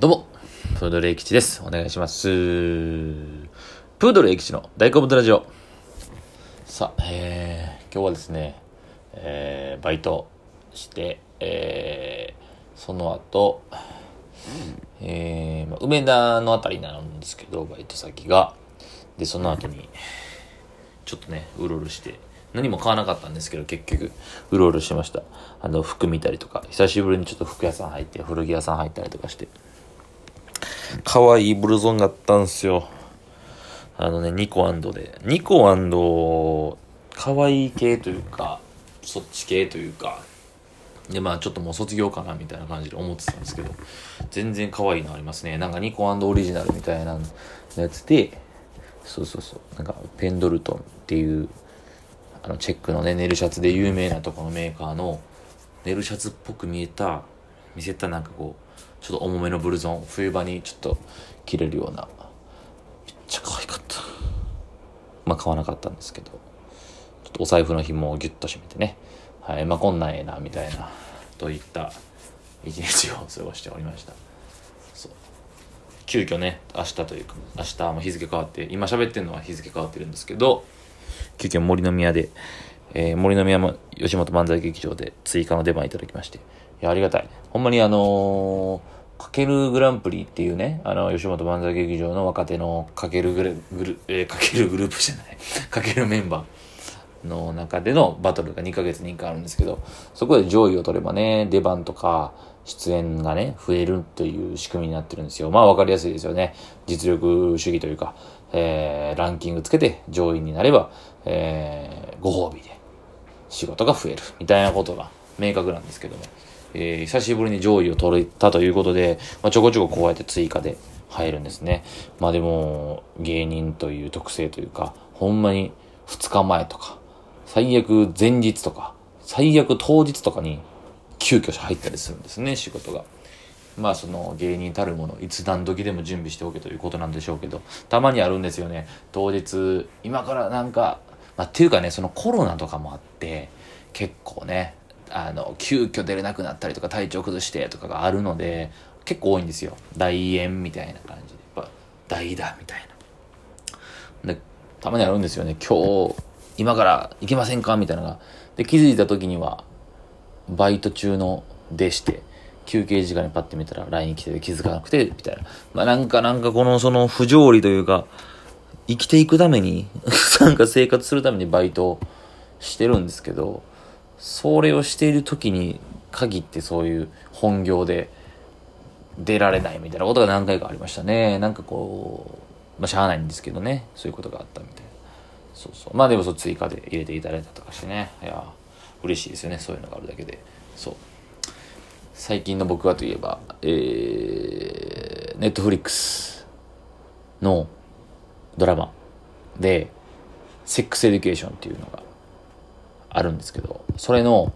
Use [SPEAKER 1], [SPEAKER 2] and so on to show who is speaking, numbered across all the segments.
[SPEAKER 1] どうも、プードルエキチです。お願いします。プードルエキチの大好物ラジオ。さあ、えー、今日はですね、えー、バイトして、えー、その後、えーまあ、梅田のあたりなんですけど、バイト先が。で、その後に、ちょっとね、うろうろして、何も買わなかったんですけど、結局、うろうろしました。あの、服見たりとか、久しぶりにちょっと服屋さん入って、古着屋さん入ったりとかして、可愛いブルゾンがあったんすよ。あのね、ニコで。ニコ可愛い系というか、そっち系というか、で、まあちょっともう卒業かなみたいな感じで思ってたんですけど、全然可愛いのありますね。なんかニコオリジナルみたいなやつで、そうそうそう、なんかペンドルトンっていう、あのチェックのね、ネルシャツで有名なとこのメーカーの、ネルシャツっぽく見えた、見せたなんかこう、ちょっと重めのブルゾン、冬場にちょっと着れるような、めっちゃ可愛かった。まあ買わなかったんですけど、ちょっとお財布の紐をギュッと締めてね、はい、まあこんなんええな、みたいな、といった一日を過ごしておりました。そう。急遽ね、明日というか、明日も日付変わって、今喋ってるのは日付変わってるんですけど、急遽森の宮で、えー、森の宮も吉本漫才劇場で追加の出番いただきまして、いや、ありがたい。ほんまにあの、かけるグランプリっていうね、あの、吉本漫才劇場の若手のかけるグルグル、えー、かけるグループじゃない、かけるメンバーの中でのバトルが2ヶ月に1回あるんですけど、そこで上位を取ればね、出番とか、出演がね、増えるという仕組みになってるんですよ。まあ分かりやすいですよね。実力主義というか、えー、ランキングつけて上位になれば、えー、ご褒美で仕事が増えるみたいなことが明確なんですけども、えー、久しぶりに上位を取れたということで、まあ、ちょこちょここうやって追加で入るんですね。まあでも、芸人という特性というか、ほんまに2日前とか、最悪前日とか、最悪当日とかに急遽入ったりするんですね、仕事が。まあその芸人たるもの、いつ何時でも準備しておけということなんでしょうけど、たまにあるんですよね。当日、今からなんか、まあっていうかね、そのコロナとかもあって、結構ね、あの、急遽出れなくなったりとか体調崩してとかがあるので、結構多いんですよ。大演みたいな感じで。やっぱ、代打みたいな。で、たまにあるんですよね。今日、今から行けませんかみたいなのが。で、気づいた時には、バイト中のでして、休憩時間にパッて見たら LINE 来てて気づかなくて、みたいな。まあなんかなんかこのその不条理というか、生きていくために、なんか生活するためにバイトしてるんですけど、それをしている時に限ってそういう本業で出られないみたいなことが何回かありましたね。なんかこう、まあしゃあないんですけどね、そういうことがあったみたいな。そうそう。まあでもそう追加で入れていただいたとかしてね。いや、嬉しいですよね、そういうのがあるだけで。そう。最近の僕はといえば、えー、ネットフリックスのドラマで、セックスエデュケーションっていうのがあるんですけど、それの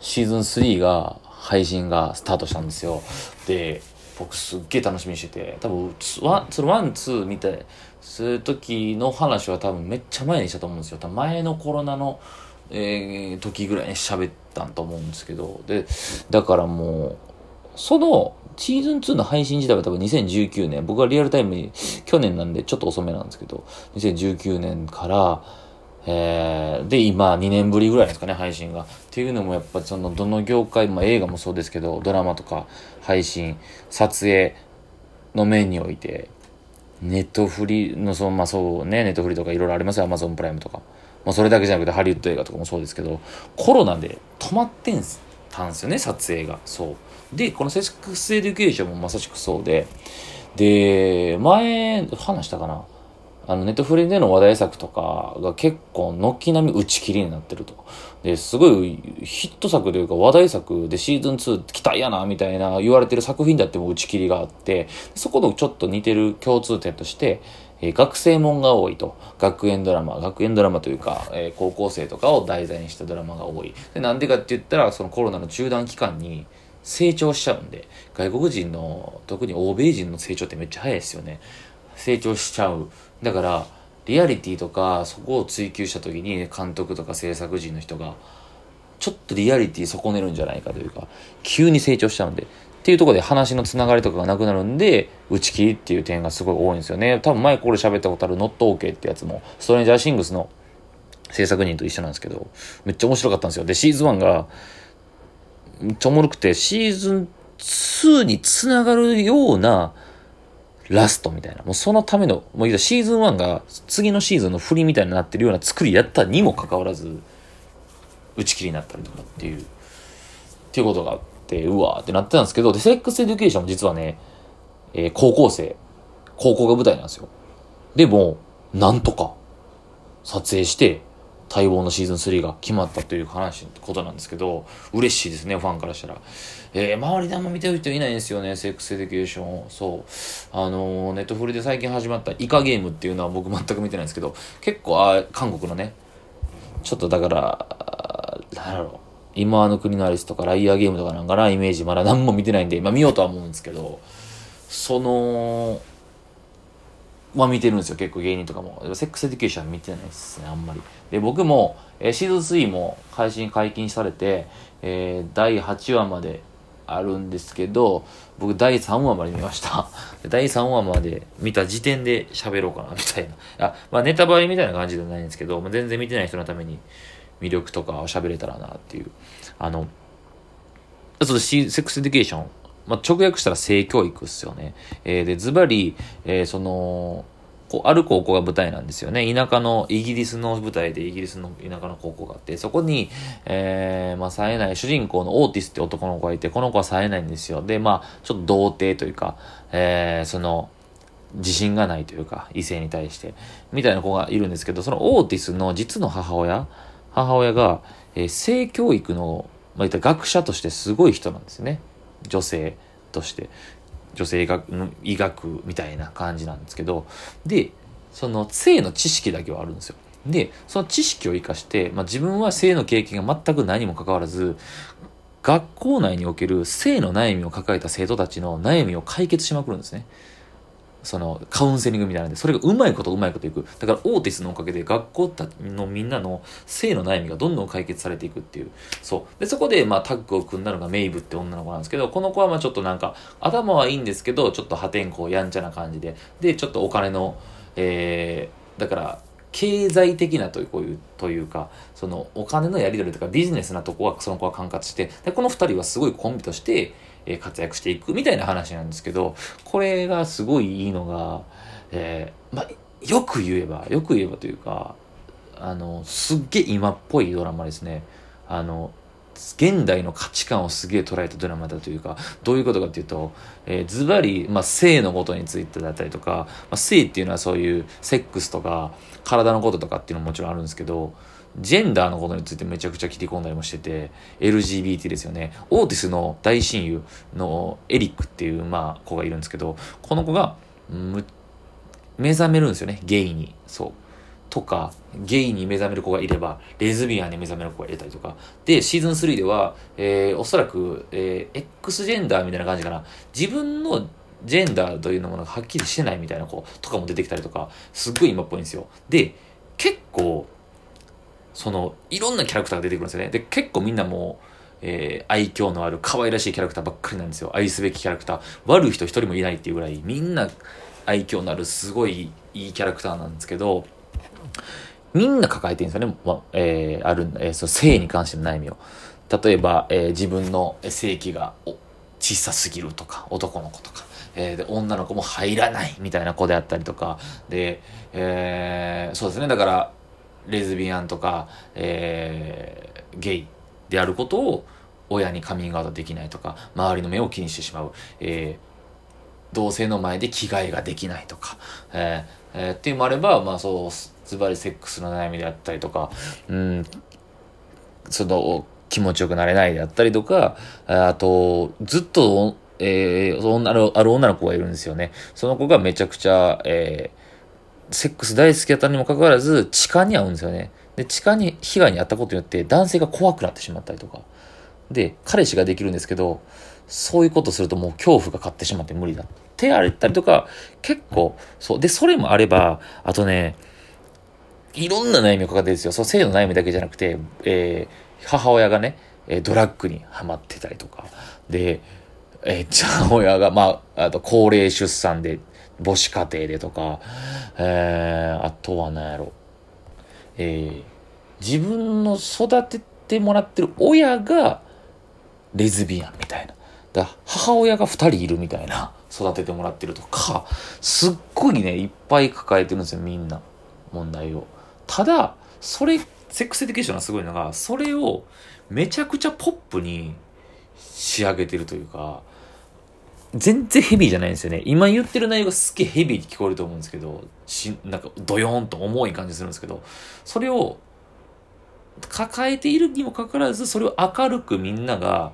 [SPEAKER 1] シーズン3が配信がスタートしたんですよ。で、僕すっげえ楽しみにしてて、多分、ワン、そのワン、ツー見て、そういう時の話は多分めっちゃ前にしたと思うんですよ。多分前のコロナの、えー、時ぐらいに喋ったんと思うんですけど、で、だからもう、その、シーズン2の配信自体は多分2019年、僕はリアルタイムに、去年なんでちょっと遅めなんですけど、2019年から、えー、で、今2年ぶりぐらいですかね、配信が。っていうのもやっぱその、どの業界、まあ映画もそうですけど、ドラマとか配信、撮影の面において、ネットフリの、その、まあそうね、ネットフリとかいろいろありますよ、アマゾンプライムとか。まあそれだけじゃなくてハリウッド映画とかもそうですけど、コロナで止まってんす、たんすよね、撮影が。そう。で、このセックスエデュケーションもまさしくそうで、で、前、話したかなあの、ネットフリでの話題作とかが結構軒並み打ち切りになってると。で、すごいヒット作というか話題作でシーズン2期待やな、みたいな言われてる作品だっても打ち切りがあって、そことちょっと似てる共通点として、えー学生もんが多いと。学園ドラマ、学園ドラマというか、えー高校生とかを題材にしたドラマが多い。で、なんでかって言ったら、そのコロナの中断期間に成長しちゃうんで、外国人の、特に欧米人の成長ってめっちゃ早いですよね。成長しちゃう。だから、リアリティとか、そこを追求した時に、監督とか制作陣の人が、ちょっとリアリティ損ねるんじゃないかというか、急に成長しちゃうんで、っていうところで話のつながりとかがなくなるんで、打ち切りっていう点がすごい多いんですよね。多分前これ喋ったことある Not OK ってやつも、ストレンジャーシングスの制作人と一緒なんですけど、めっちゃ面白かったんですよ。で、シーズン1が、めっちゃおもろくて、シーズン2につながるようなラストみたいな。もうそのための、もうシーズン1が次のシーズンの振りみたいになってるような作りやったにもかかわらず、打ち切りになったりとかっていう、っていうことがあって、うわーってなってたんですけど、で、セックスエデュケーションも実はね、えー、高校生、高校が舞台なんですよ。でも、なんとか、撮影して、待望のシーズン3が決まったという話、ことなんですけど、嬉しいですね、ファンからしたら。えー、周りであんま見てる人いないんですよね、セックスエデュケーション。そう。あのー、ネットフリで最近始まったイカゲームっていうのは僕全く見てないんですけど、結構、あ韓国のね、ちょっとだから、なんだろう。今際の国のアリスとかライアーゲームとかなんかな、イメージまだ何も見てないんで、まあ見ようとは思うんですけど、その、まあ見てるんですよ、結構芸人とかも。セックスエデュケーション見てないですね、あんまり。で、僕も、えー、シーズン3も配信解禁されて、えー、第8話まであるんですけど、僕第3話まで見ました。第3話まで見た時点で喋ろうかな、みたいな。あ、まあネタバレみたいな感じではないんですけど、まあ、全然見てない人のために魅力とかを喋れたらなっていう。あの、ちょっとセックスエデュケーションまあ、直訳したら性教育っすよね。えー、で、ズバリ、えー、その、こう、ある高校が舞台なんですよね。田舎の、イギリスの舞台でイギリスの田舎の高校があって、そこに、えー、まあ、冴えない、主人公のオーティスって男の子がいて、この子は冴えないんですよ。で、まあ、ちょっと童貞というか、えー、その、自信がないというか、異性に対して、みたいな子がいるんですけど、そのオーティスの実の母親、母親が、えー、性教育の、まあ、いった学者としてすごい人なんですよね。女性として女性学医学みたいな感じなんですけどでその性の知識だけはあるんですよ。でその知識を生かして、まあ、自分は性の経験が全く何もかかわらず学校内における性の悩みを抱えた生徒たちの悩みを解決しまくるんですね。そのカウンセリングみたいなんで、それがうまいことうまいこといく。だからオーティスのおかげで学校のみんなの性の悩みがどんどん解決されていくっていう。そう。で、そこでまあタッグを組んだのがメイブって女の子なんですけど、この子はまあちょっとなんか頭はいいんですけど、ちょっと破天荒やんちゃな感じで、で、ちょっとお金の、えー、だから、経済的なというこういうというかそのお金のやり取りとかビジネスなとこはその子は管轄してでこの2人はすごいコンビとしてえ活躍していくみたいな話なんですけど、これがすごいいいのが、えー、まあ、よく言えば、よく言えばというか、あの、すっげえ今っぽいドラマですね。あの、現代の価値観をすげえ捉えたドラマだというか、どういうことかっていうと、えー、ズバリ、まあ、性のことについてだったりとか、まあ、性っていうのはそういうセックスとか、体のこととかっていうのももちろんあるんですけど、ジェンダーのことについてめちゃくちゃ切り込んだりもしてて、LGBT ですよね。オーティスの大親友のエリックっていう、まあ、子がいるんですけど、この子が、目覚めるんですよね、ゲイに。そう。とか、ゲイに目覚める子がいれば、レズビアンに目覚める子がいたりとか。で、シーズン3では、えー、おそらく、えー、X ジェンダーみたいな感じかな。自分のジェンダーというのものがはっきりしてないみたいな子とかも出てきたりとか、すっごい今っぽいんですよ。で、結構、その、いろんなキャラクターが出てくるんですよね。で、結構みんなもう、えー、愛嬌のある可愛らしいキャラクターばっかりなんですよ。愛すべきキャラクター。悪い人一人もいないっていうぐらい、みんな愛嬌のあるすごいいいキャラクターなんですけど、みんな抱えてるんですよね。まえー、ある、えー、その性に関しての悩みを。例えば、えー、自分の性器が小さすぎるとか、男の子とか。えー、で女の子も入らないみたいな子であったりとかで、えー、そうですねだからレズビアンとか、えー、ゲイであることを親にカミングアウトできないとか、周りの目を気にしてしまう、えー、同性の前で着替えができないとか、えーえー、っていうのもあれば、まあそう、ズバリセックスの悩みであったりとか、うん、その、気持ちよくなれないであったりとか、あと、ずっと、えー、ある、ある女の子がいるんですよね。その子がめちゃくちゃ、えー、セックス大好きだったにもかかわらず、痴漢に遭うんですよね。で、痴漢に被害に遭ったことによって、男性が怖くなってしまったりとか。で、彼氏ができるんですけど、そういうことするともう恐怖が勝ってしまって無理だってあったりとか、結構、そう。で、それもあれば、あとね、いろんな悩みを抱えてるんですよ。そう、性の悩みだけじゃなくて、えー、母親がね、ドラッグにはまってたりとか。で、えー、じゃあ親が、まあ、あと高齢出産で、母子家庭でとか、えー、あとは何やろ。えー、自分の育ててもらってる親がレズビアンみたいな。だ母親が二人いるみたいな。育ててもらってるとか、すっごいね、いっぱい抱えてるんですよ、みんな。問題を。ただ、それ、セックスエディケーションがすごいのが、それをめちゃくちゃポップに仕上げてるというか、全然ヘビーじゃないんですよね。今言ってる内容がすっげえヘビーに聞こえると思うんですけど、し、なんかドヨーンと重い感じするんですけど、それを抱えているにもかかわらず、それを明るくみんなが、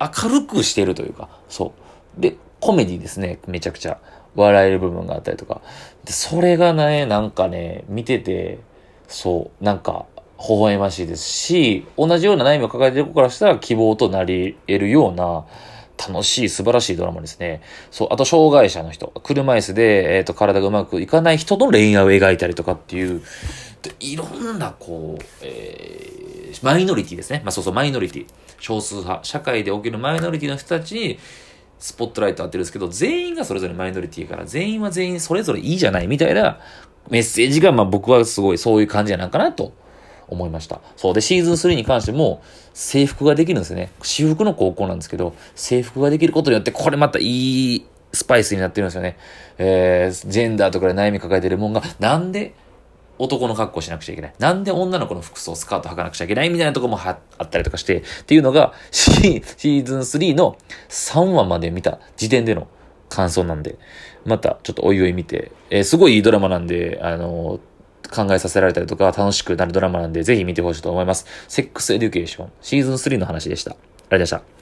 [SPEAKER 1] 明るくしてるというか、そう。で、コメディですね。めちゃくちゃ。笑える部分があったりとか。で、それがね、なんかね、見てて、そう、なんか、微笑ましいですし、同じような悩みを抱えている子からしたら希望となり得るような、楽しい、素晴らしいドラマですね。そう、あと、障害者の人、車椅子で、えっ、ー、と、体がうまくいかない人の恋愛を描いたりとかっていう、いろんな、こう、えー、マイノリティですね。まあ、そうそう、マイノリティ。少数派。社会で起きるマイノリティの人たちに、スポットライト当てるんですけど、全員がそれぞれマイノリティから、全員は全員それぞれいいじゃないみたいなメッセージが、まあ僕はすごいそういう感じやなんかなと思いました。そうで、シーズン3に関しても、制服ができるんですよね。私服の高校なんですけど、制服ができることによって、これまたいいスパイスになってるんですよね。えー、ジェンダーとかで悩み抱えてるもんが、なんで男の格好しなくちゃいけない？なんで女の子の服装、スカート履かなくちゃいけない？みたいなとこもあったりとかして、っていうのがシ、シーズン3の3話まで見た時点での感想なんで、またちょっとおいおい見て、えー、すごいいいドラマなんで、あのー、考えさせられたりとか楽しくなるドラマなんで、ぜひ見てほしいと思います。セックスエデュケーション、シーズン3の話でした。ありがとうございました。